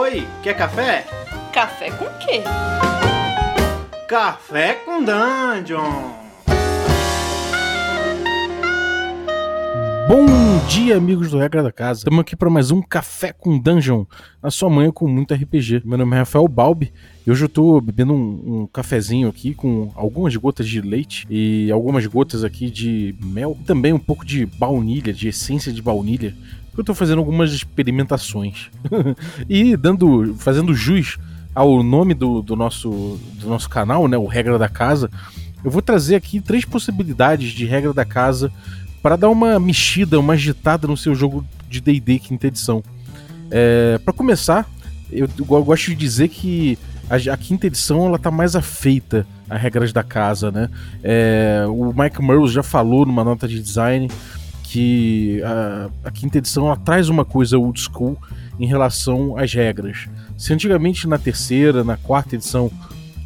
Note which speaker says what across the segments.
Speaker 1: Oi, quer café?
Speaker 2: Café com quê?
Speaker 1: Café com Dungeon!
Speaker 3: Bom dia, amigos do Regra da Casa. Estamos aqui para mais um Café com Dungeon, na sua manhã com muito RPG. Meu nome é Rafael Balbi e hoje eu tô bebendo um, um cafezinho aqui com algumas gotas de leite e algumas gotas aqui de mel, e também um pouco de baunilha, de essência de baunilha. Eu tô fazendo algumas experimentações e dando, fazendo jus ao nome do, do, nosso, do nosso canal, né, o Regra da Casa. Eu vou trazer aqui três possibilidades de regra da casa para dar uma mexida, uma agitada no seu jogo de D&D quinta edição. É, para começar, eu, eu, gosto de dizer que a, a, quinta edição ela tá mais afeita a regras da casa, né? É, o Mike Murrow já falou numa nota de design que a, a, quinta edição traz uma coisa old school em relação às regras. Se antigamente na terceira, na quarta edição,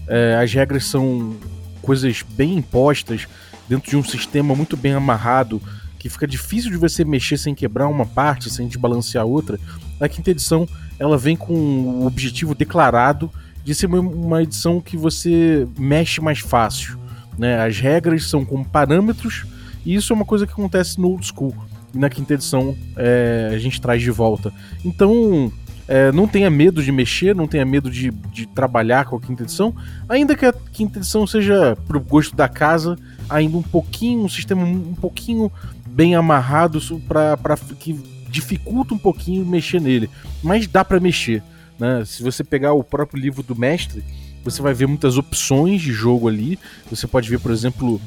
Speaker 3: é, as regras são coisas bem impostas, dentro de um sistema muito bem amarrado, que fica difícil de você mexer sem quebrar uma parte, sem desbalancear outra, a quinta edição ela vem com o objetivo declarado de ser uma edição que você mexe mais fácil. Né? As regras são com parâmetros, e isso é uma coisa que acontece no old school. E na quinta edição é, a gente traz de volta. Então, é, não tenha medo de mexer, não tenha medo de, de trabalhar com a quinta edição, ainda que a quinta edição seja pro gosto da casa, ainda um pouquinho, um sistema um pouquinho bem amarrado para que dificulta um pouquinho mexer nele. Mas dá para mexer. Né? Se você pegar o próprio livro do mestre, você vai ver muitas opções de jogo ali. Você pode ver, por exemplo,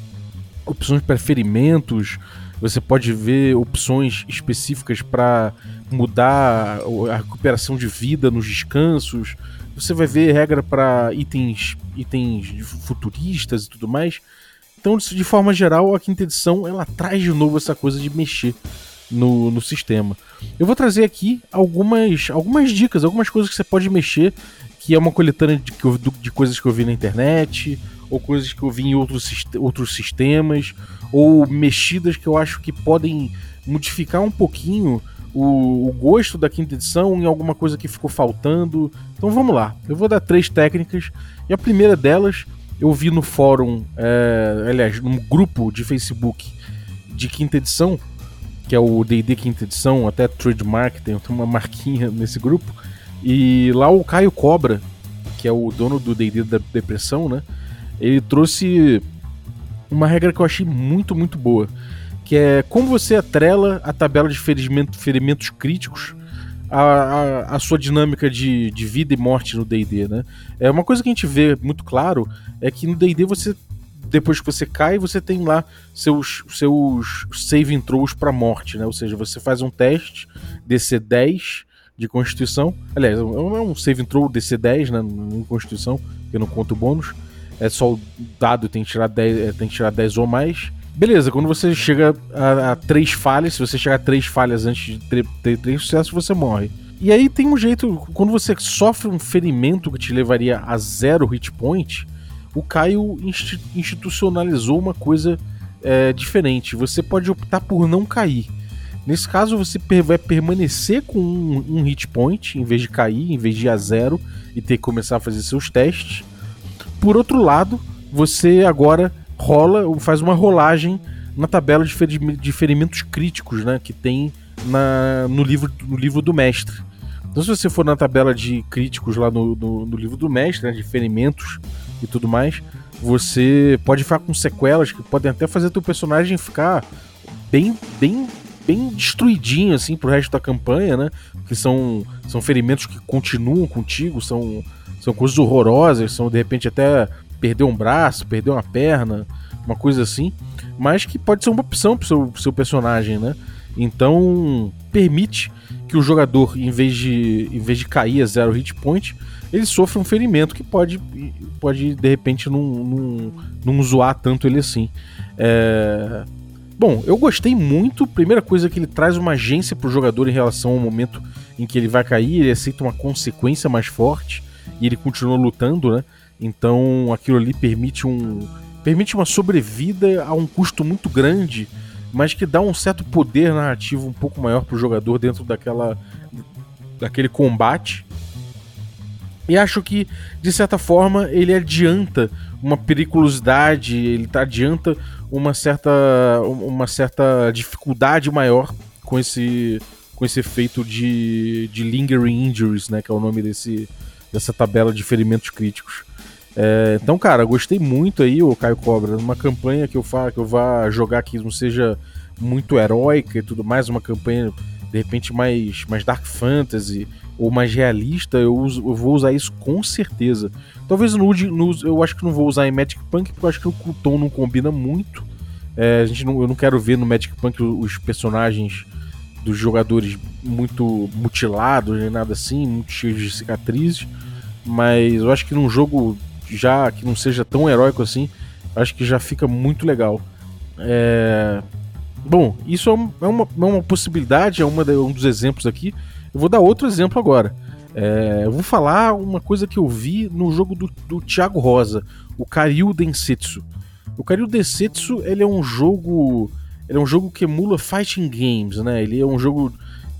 Speaker 3: opções para ferimentos. Você pode ver opções específicas para mudar a recuperação de vida nos descansos. Você vai ver regra para itens, itens futuristas e tudo mais. Então, de forma geral, a quinta edição ela traz de novo essa coisa de mexer no, no sistema. Eu vou trazer aqui algumas, algumas dicas, algumas coisas que você pode mexer, que é uma coletânea de, de coisas que eu vi na internet, ou coisas que eu vi em outros, outros sistemas, ou mexidas que eu acho que podem modificar um pouquinho o, o, gosto da quinta edição em alguma coisa que ficou faltando. Então vamos lá, eu vou dar três técnicas, e a primeira delas eu vi no fórum, é, aliás, num grupo de Facebook de quinta edição, que é o D&D quinta edição, até trademark, tem uma marquinha nesse grupo, e lá o Caio Cobra, que é o dono do D&D da depressão, né, ele trouxe uma regra que eu achei muito, muito boa, que é como você atrela a tabela de ferimento, ferimentos críticos a, a, a, sua dinâmica de, de vida e morte no D&D, né? É uma coisa que a gente vê muito claro é que no D&D você depois que você cai, você tem lá seus seus save throws para morte, né? Ou seja, você faz um teste DC 10 de constituição. Aliás, é um save throw DC 10, né, em constituição, que eu não conto o bônus. É só o dado tem que tirar 10, é, tem que tirar 10 ou mais. Beleza, quando você chega a, a três falhas, se você chegar a três falhas antes de ter, ter três sucessos, você morre. E aí tem um jeito, quando você sofre um ferimento que te levaria a zero hit point, o Caio institucionalizou uma coisa é, diferente. Você pode optar por não cair. Nesse caso, você vai permanecer com um, um, hit point, em vez de cair, em vez de ir a zero e ter que começar a fazer seus testes. Por outro lado, você agora rola, faz uma rolagem na tabela de, ferimentos críticos, né, que tem na, no, livro, no livro do mestre. Então, se você for na tabela de críticos lá no, no, no livro do mestre, né, de ferimentos e tudo mais, você pode ficar com sequelas que podem até fazer teu personagem ficar bem, bem, bem destruidinho assim pro resto da campanha, né? Que são, são ferimentos que continuam contigo, são, são coisas horrorosas, são de repente até perder um braço, perder uma perna, uma coisa assim, mas que pode ser uma opção pro seu, pro seu personagem, né? Então, permite que o jogador, em vez de, em vez de cair a zero hit point, ele sofra um ferimento que pode, pode de repente, não, não, não zoar tanto ele assim. É... Bom, eu gostei muito. Primeira coisa é que ele traz uma agência pro jogador em relação ao momento em que ele vai cair, ele aceita uma consequência mais forte e ele continua lutando, né? Então aquilo ali permite um permite uma sobrevida a um custo muito grande, mas que dá um certo poder narrativo um pouco maior para o jogador dentro daquela daquele combate. E acho que, de certa forma, ele adianta uma periculosidade, ele tá, adianta uma certa, uma certa dificuldade maior com esse, com esse efeito de, de lingering injuries, né, que é o nome desse, dessa tabela de ferimentos críticos. É, então, cara, gostei muito aí, o Caio Cobra, uma campanha que eu, fa que eu vá jogar que não seja muito heróica e tudo mais, uma campanha de repente mais, mais dark fantasy ou mais realista, eu, uso, eu vou usar isso com certeza. Talvez no, no, eu acho que não vou usar em Magic Punk, porque eu acho que o Tom não combina muito. É, a gente não, eu não quero ver no Magic Punk os personagens dos jogadores muito mutilados, nem nada assim, muito cheios de cicatrizes. Mas eu acho que num jogo já que não seja tão heróico assim, acho que já fica muito legal. É... Bom, isso é, é uma, é uma possibilidade, é uma um dos exemplos aqui. Eu vou dar outro exemplo agora. É, eu vou falar uma coisa que eu vi no jogo do, do Thiago Rosa, o Karyu Densetsu. O Karyu Densetsu ele é um jogo, ele é um jogo que emula fighting games, né? Ele é um jogo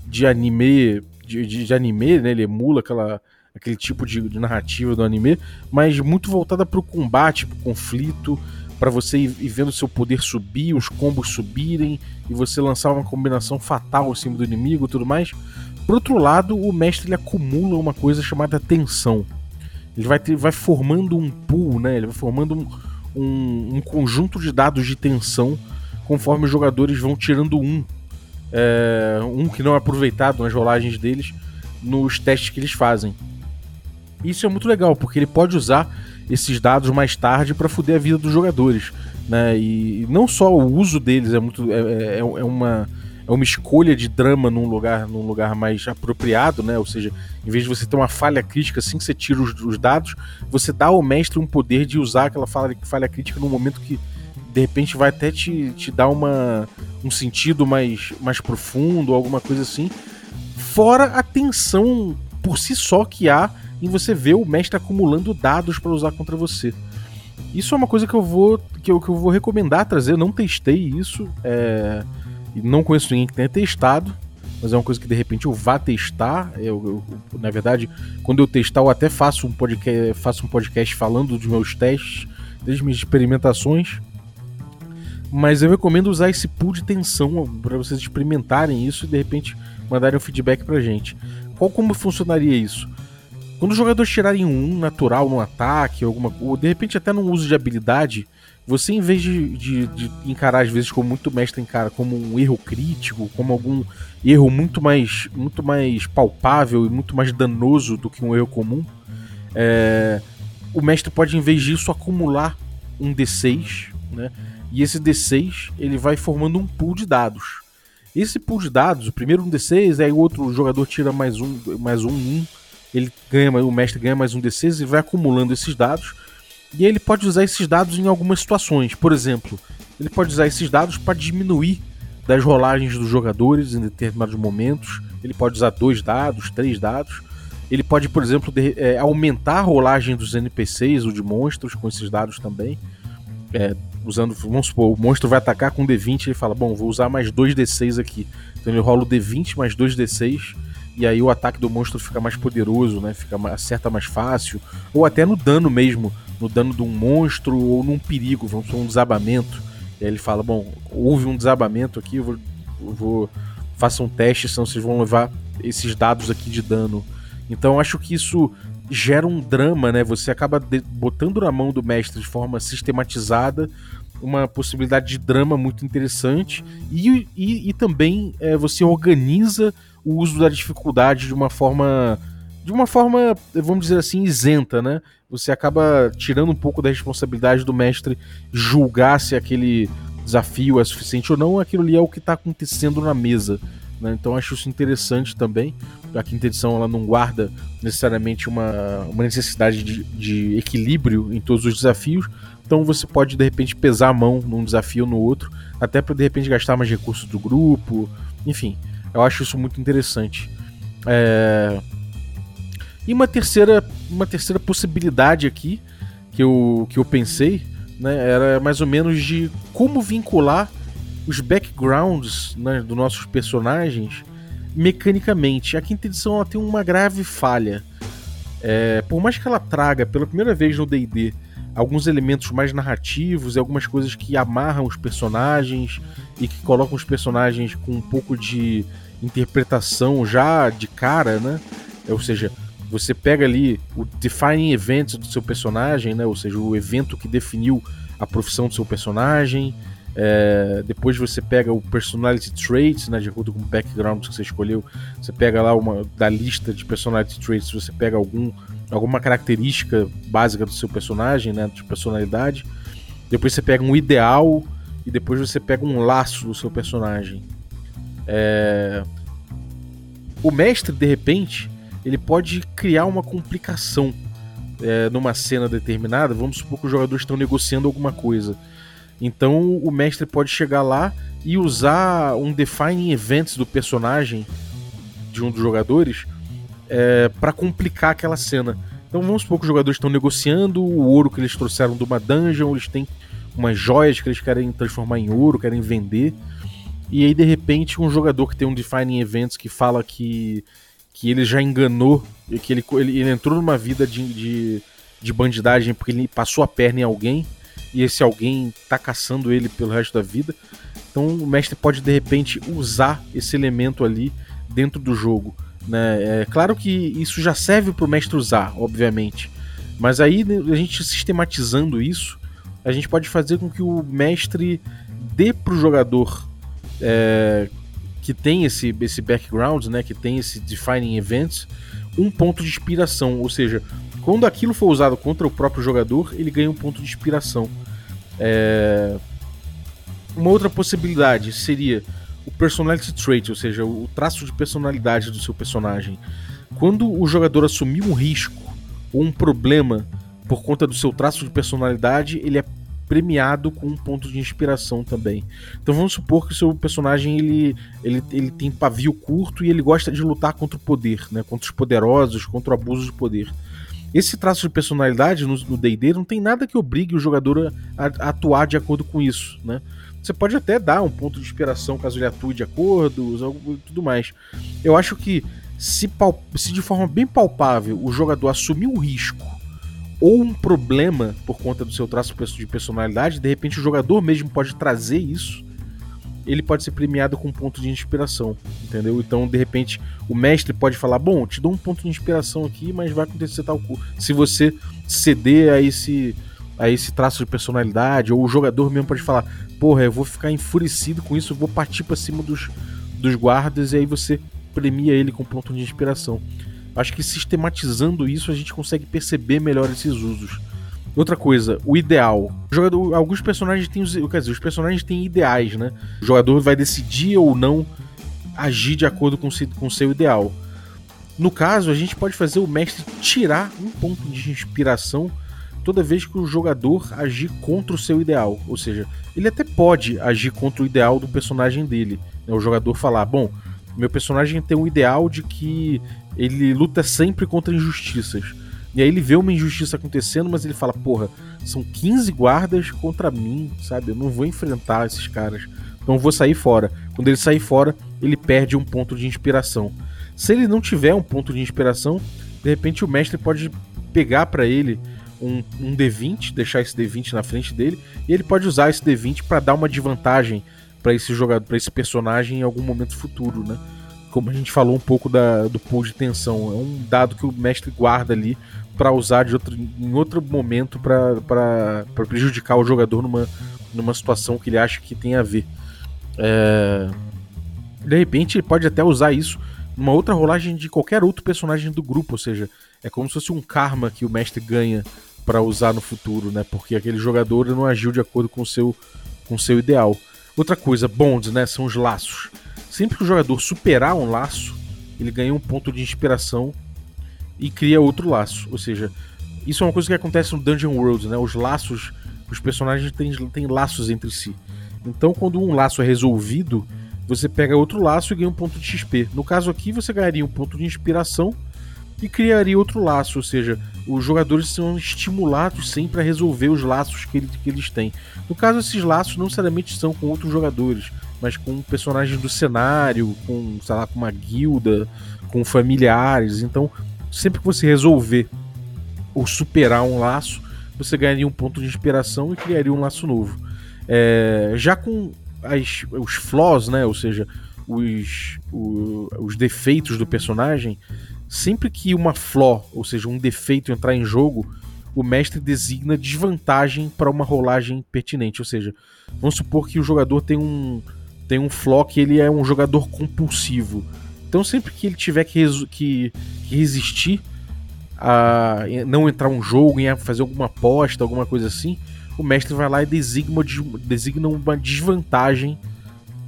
Speaker 3: de anime, de, de, de anime, né? Ele emula aquela aquele tipo de, de narrativa do anime, mas muito voltada para o combate, para o conflito, para você ir, ir, vendo seu poder subir, os combos subirem e você lançar uma combinação fatal em cima do inimigo e tudo mais. Por outro lado, o mestre ele acumula uma coisa chamada tensão. Ele vai, ter, vai formando um pool, né? Ele vai formando um, um, um conjunto de dados de tensão conforme os jogadores vão tirando um. É, um que não é aproveitado nas rolagens deles nos testes que eles fazem. Isso é muito legal, porque ele pode usar esses dados mais tarde para fuder a vida dos jogadores. Né? E não só o uso deles é muito. É, é, é, uma, é uma escolha de drama num lugar, num lugar mais apropriado, né? Ou seja, em vez de você ter uma falha crítica assim que você tira os, os dados, você dá ao mestre um poder de usar aquela falha, falha crítica num momento que de repente vai até te, te dar uma, um sentido mais, mais profundo, alguma coisa assim. Fora a tensão por si só que há em você ver o mestre acumulando dados para usar contra você. Isso é uma coisa que eu vou que eu, que eu vou recomendar trazer. Eu não testei isso, é, e não conheço ninguém que tenha testado, mas é uma coisa que de repente eu vá testar. Eu, eu, na verdade, quando eu testar, eu até faço um podcast, faço um podcast falando dos meus testes, das minhas experimentações. Mas eu recomendo usar esse pool de tensão para vocês experimentarem isso e de repente mandarem um feedback pra gente. Qual como funcionaria isso? Quando os jogadores tirarem um natural no ataque, alguma, ou de repente até no uso de habilidade, você em vez de, de, de, encarar às vezes como muito mestre encara como um erro crítico, como algum erro muito mais, muito mais palpável e muito mais danoso do que um erro comum, é, o mestre pode em vez disso acumular um D6, né? E esse D6 ele vai formando um pool de dados. Esse pool de dados, o primeiro um D6, aí o outro jogador tira mais um, mais um, um ele ganha, o mestre ganha mais um D6 e vai acumulando esses dados. E ele pode usar esses dados em algumas situações. Por exemplo, ele pode usar esses dados para diminuir das rolagens dos jogadores em determinados momentos. Ele pode usar dois dados, três dados. Ele pode, por exemplo, de, é, aumentar a rolagem dos NPCs ou de monstros com esses dados também. É, usando, vamos supor, o monstro vai atacar com D20 e ele fala: Bom, vou usar mais dois D6 aqui. Então ele rola o D20 mais dois D6 e aí o ataque do monstro fica mais poderoso, né? Fica acerta mais fácil, ou até no dano mesmo, no dano de um monstro ou num perigo, vamos um desabamento. E aí ele fala: "Bom, houve um desabamento aqui, eu vou, eu vou faça um teste, senão vocês vão levar esses dados aqui de dano". Então acho que isso gera um drama, né? Você acaba botando na mão do mestre de forma sistematizada uma possibilidade de drama muito interessante e, e, e também é, você organiza o uso da dificuldade de uma forma de uma forma, vamos dizer assim, isenta, né? Você acaba tirando um pouco da responsabilidade do mestre julgar se aquele desafio é suficiente ou não, aquilo ali é o que está acontecendo na mesa. Né? Então acho isso interessante também. A quinta edição ela não guarda necessariamente uma, uma necessidade de, de equilíbrio em todos os desafios. Então você pode de repente pesar a mão num desafio ou no outro, até para de repente gastar mais recursos do grupo. Enfim, eu acho isso muito interessante. É... E uma terceira, uma terceira possibilidade aqui que eu, que eu pensei né, era mais ou menos de como vincular os backgrounds né, dos nossos personagens mecanicamente. A quinta edição ela tem uma grave falha. É, por mais que ela traga pela primeira vez no DD alguns elementos mais narrativos e algumas coisas que amarram os personagens e que colocam os personagens com um pouco de interpretação já de cara, né? Ou seja, você pega ali o defining event do seu personagem, né? Ou seja, o evento que definiu a profissão do seu personagem. É, depois você pega o personality traits, né, de acordo com o background que você escolheu. Você pega lá uma da lista de personality traits, você pega algum, alguma característica básica do seu personagem, né, de personalidade. Depois você pega um ideal e depois você pega um laço do seu personagem. É... O mestre, de repente, ele pode criar uma complicação é, numa cena determinada. Vamos supor que os jogadores estão negociando alguma coisa. Então o mestre pode chegar lá e usar um defining events do personagem de um dos jogadores é, para complicar aquela cena. Então vamos supor que os jogadores estão negociando o ouro que eles trouxeram de uma dungeon, eles têm umas joias que eles querem transformar em ouro, querem vender. E aí de repente um jogador que tem um defining events que fala que que ele já enganou, que ele, ele, ele entrou numa vida de, de, de bandidagem porque ele passou a perna em alguém e esse alguém tá caçando ele pelo resto da vida. Então o mestre pode de repente usar esse elemento ali dentro do jogo. Né? É claro que isso já serve para o mestre usar, obviamente. Mas aí né, a gente sistematizando isso, a gente pode fazer com que o mestre dê para o jogador é, que tem esse, esse background, né, que tem esse defining events, um ponto de inspiração. Ou seja, quando aquilo for usado contra o próprio jogador, ele ganha um ponto de inspiração. É... Uma outra possibilidade seria o personality trait, ou seja, o traço de personalidade do seu personagem. Quando o jogador assumir um risco ou um problema por conta do seu traço de personalidade, ele é premiado com um ponto de inspiração também. Então vamos supor que o seu personagem ele, ele, ele tem pavio curto e ele gosta de lutar contra o poder, né? contra os poderosos, contra o abuso de poder. Esse traço de personalidade no D&D não tem nada que obrigue o jogador a, a, atuar de acordo com isso, né? Você pode até dar um ponto de inspiração caso ele atue de acordo, tudo mais. Eu acho que se, se de forma bem palpável o jogador assumir um risco ou um problema por conta do seu traço de personalidade, de repente o jogador mesmo pode trazer isso ele pode ser premiado com um ponto de inspiração, entendeu? Então, de repente, o mestre pode falar: Bom, te dou um ponto de inspiração aqui, mas vai acontecer tal coisa. Se você ceder a esse, a esse traço de personalidade, ou o jogador mesmo pode falar: Porra, eu vou ficar enfurecido com isso, eu vou partir para cima dos, dos guardas, e aí você premia ele com ponto de inspiração. Acho que sistematizando isso a gente consegue perceber melhor esses usos. Outra coisa, o ideal. O jogador, alguns personagens têm os, quer dizer, os personagens têm ideais, né? O jogador vai decidir ou não agir de acordo com o seu ideal. No caso, a gente pode fazer o mestre tirar um ponto de inspiração toda vez que o jogador agir contra o seu ideal. Ou seja, ele até pode agir contra o ideal do personagem dele. Né? O jogador falar: bom, meu personagem tem um ideal de que ele luta sempre contra injustiças. E aí ele vê uma injustiça acontecendo, mas ele fala: porra, são 15 guardas contra mim, sabe? Eu não vou enfrentar esses caras. Então eu vou sair fora. Quando ele sair fora, ele perde um ponto de inspiração. Se ele não tiver um ponto de inspiração, de repente o mestre pode pegar para ele um, um, D20, deixar esse D20 na frente dele, e ele pode usar esse D20 para dar uma desvantagem para esse jogador, para esse personagem em algum momento futuro, né? Como a gente falou um pouco da, do pool de tensão, é um dado que o mestre guarda ali para usar de outro, em outro momento para prejudicar o jogador numa, numa situação que ele acha que tem a ver. É... De repente, ele pode até usar isso numa outra rolagem de qualquer outro personagem do grupo, ou seja, é como se fosse um karma que o mestre ganha para usar no futuro, né? Porque aquele jogador não agiu de acordo com o seu, com o seu ideal. Outra coisa, bonds, né? São os laços. Sempre que o jogador superar um laço, ele ganha um ponto de inspiração e cria outro laço. Ou seja, isso é uma coisa que acontece no Dungeon World, né? Os laços, os personagens têm, têm laços entre si. Então, quando um laço é resolvido, você pega outro laço e ganha um ponto de XP. No caso aqui, você ganharia um ponto de inspiração e criaria outro laço, ou seja, os jogadores são estimulados sempre a resolver os laços que, ele, que eles têm. No caso, esses laços não necessariamente são com outros jogadores, mas com personagens do cenário, com, sei lá, com uma guilda, com familiares. Então, sempre que você resolver ou superar um laço, você ganharia um ponto de inspiração e criaria um laço novo. É, já com as, os flaws, né, ou seja, os, o, os defeitos do personagem, sempre que uma flaw, ou seja, um defeito entrar em jogo, o mestre designa desvantagem para uma rolagem pertinente. Ou seja, vamos supor que o jogador tem um, tem um flaw que ele é um jogador compulsivo. Então sempre que ele tiver que, que, que resistir a não entrar um jogo, em fazer alguma aposta, alguma coisa assim, o mestre vai lá e designa, designa uma desvantagem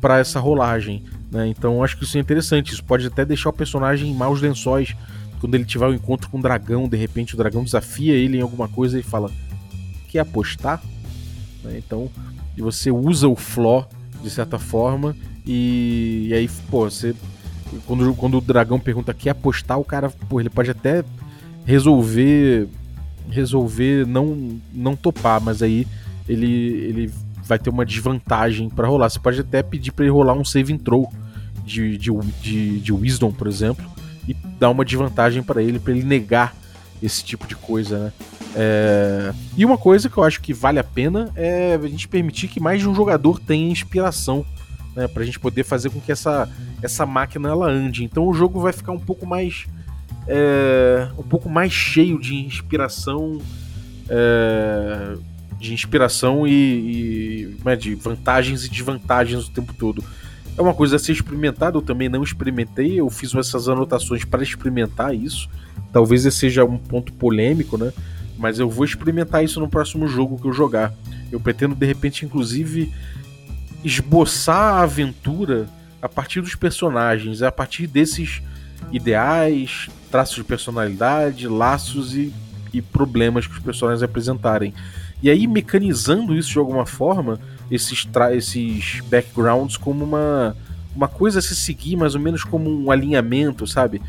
Speaker 3: para essa rolagem. Né? Então acho que isso é interessante. Isso pode até deixar o personagem em maus lençóis. Quando ele tiver um encontro com um dragão, de repente o dragão desafia ele em alguma coisa e fala: Quer apostar? Né? Então, e você usa o flaw de certa forma. E, e aí, pô, você. Quando, quando o dragão pergunta quer apostar, o cara, pô, ele pode até resolver resolver não não topar, mas aí ele ele vai ter uma desvantagem para rolar. Você pode até pedir para ele rolar um save throw de, de, de, de Wisdom, por exemplo, e dar uma desvantagem para ele, para ele negar esse tipo de coisa, né? É... E uma coisa que eu acho que vale a pena é a gente permitir que mais de um jogador tenha inspiração, né? Pra gente poder fazer com que essa, essa máquina ela ande. Então o jogo vai ficar um pouco mais. É... um pouco mais cheio de inspiração. É... de inspiração e, e né, de vantagens e desvantagens o tempo todo. É uma coisa a ser experimentada, eu também não experimentei, eu fiz essas anotações para experimentar isso. Talvez esse seja um ponto polêmico, né? Mas eu vou experimentar isso no próximo jogo que eu jogar. Eu pretendo, de repente, inclusive, esboçar a aventura a partir dos personagens, a partir desses ideais, traços de personalidade, laços e, e problemas que os personagens apresentarem. E aí, mecanizando isso de alguma forma, esses, esses backgrounds como uma, uma coisa a se seguir, mais ou menos como um alinhamento, sabe?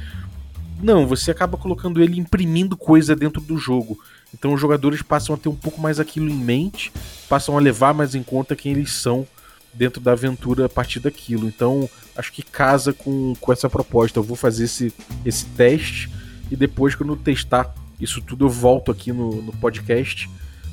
Speaker 3: Não, você acaba colocando ele imprimindo coisa dentro do jogo. Então os jogadores passam a ter um pouco mais aquilo em mente, passam a levar mais em conta quem eles são dentro da aventura a partir daquilo. Então acho que casa com, com essa proposta. Eu vou fazer esse, esse teste e depois, quando eu testar isso tudo, eu volto aqui no, no podcast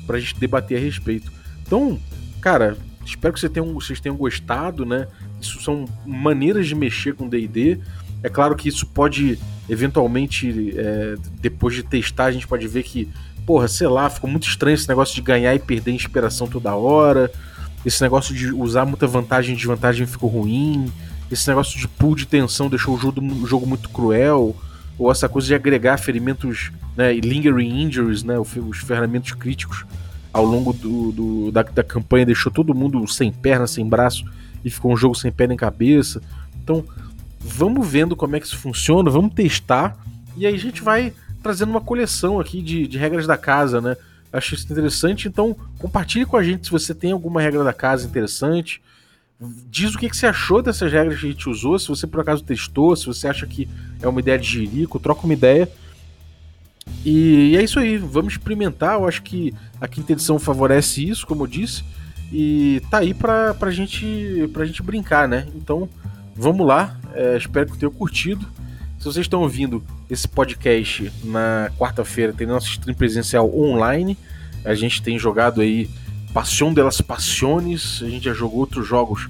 Speaker 3: pra gente debater a respeito. Então, cara, espero que vocês tenham, gostado, né? Isso são maneiras de mexer com DD. É claro que isso pode, eventualmente, é, depois de testar, a gente pode ver que porra, sei lá, ficou muito estranho esse negócio de ganhar e perder inspiração toda hora. Esse negócio de usar muita vantagem e desvantagem ficou ruim. Esse negócio de pool de tensão deixou o jogo, o jogo muito cruel. Ou essa coisa de agregar ferimentos, né, lingering injuries, né, os ferramentas críticos ao longo do, do da, da campanha deixou todo mundo sem perna, sem braço e ficou um jogo sem pé nem cabeça. Então, vamos vendo como é que isso funciona, vamos testar e aí a gente vai trazendo uma coleção aqui de, de regras da casa, né? Acho isso interessante, então compartilhe com a gente se você tem alguma regra da casa interessante. Diz o que, que você achou dessas regras que a gente usou, se você por acaso testou, se você acha que é uma ideia de jirico, troca uma ideia. E, e é isso aí, vamos experimentar. Eu acho que a quinta edição favorece isso, como eu disse, e tá aí pra, pra, gente, pra gente brincar, né? Então vamos lá, é, espero que tenham curtido. Se vocês estão ouvindo esse podcast na quarta-feira, tem nosso stream presencial online. A gente tem jogado aí Passion delas Passiones, a gente já jogou outros jogos,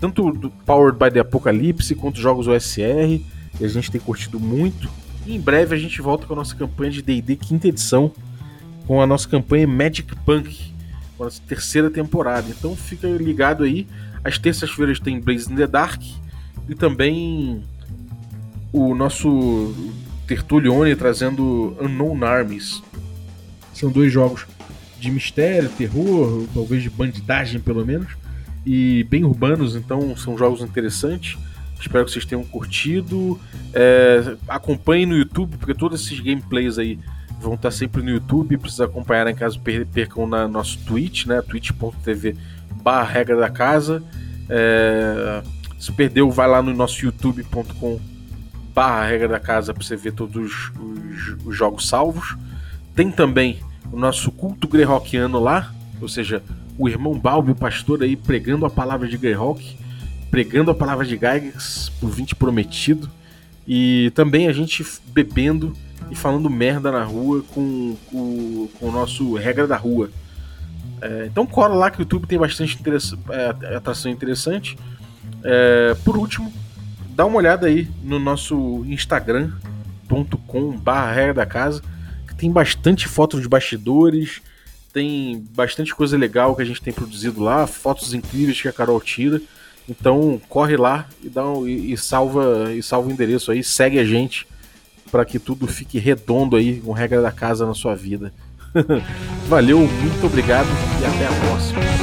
Speaker 3: tanto do Powered by the Apocalypse quanto jogos OSR, e a gente tem curtido muito. E em breve a gente volta com a nossa campanha de D&D quinta edição, com a nossa campanha Magic Punk, com a nossa terceira temporada. Então fica ligado aí, às terças-feiras tem Blaze in the Dark e também o nosso Tertulione trazendo Unknown Armies. São dois jogos de mistério, terror, talvez de bandidagem pelo menos, e bem urbanos, então são jogos interessantes. Espero que vocês tenham curtido. É, acompanhem no YouTube, porque todos esses gameplays aí vão estar sempre no YouTube. Precisa acompanhar em caso percam na nosso Twitch, né? twitch.tv barra regra da casa. É, se perdeu, vai lá no nosso youtube.com barra regra da casa para você ver todos os, os, jogos salvos. Tem também o nosso culto greyhawkiano lá, ou seja, o irmão Balbi, o pastor aí pregando a palavra de Greyhawk, pregando a palavra de Gygax por 20 prometido. E também a gente bebendo e falando merda na rua com, com, com o nosso Regra da Rua. É, então cola lá que o YouTube tem bastante interessa é, atração interessante. É, por último, dá uma olhada aí no nosso instagram.com barra da casa, tem bastante fotos de bastidores, tem bastante coisa legal que a gente tem produzido lá, fotos incríveis que a Carol tira. Então corre lá e dá um, e, e, salva e salva o endereço aí, segue a gente para que tudo fique redondo aí com regra da casa na sua vida. Valeu, muito obrigado e até a próxima.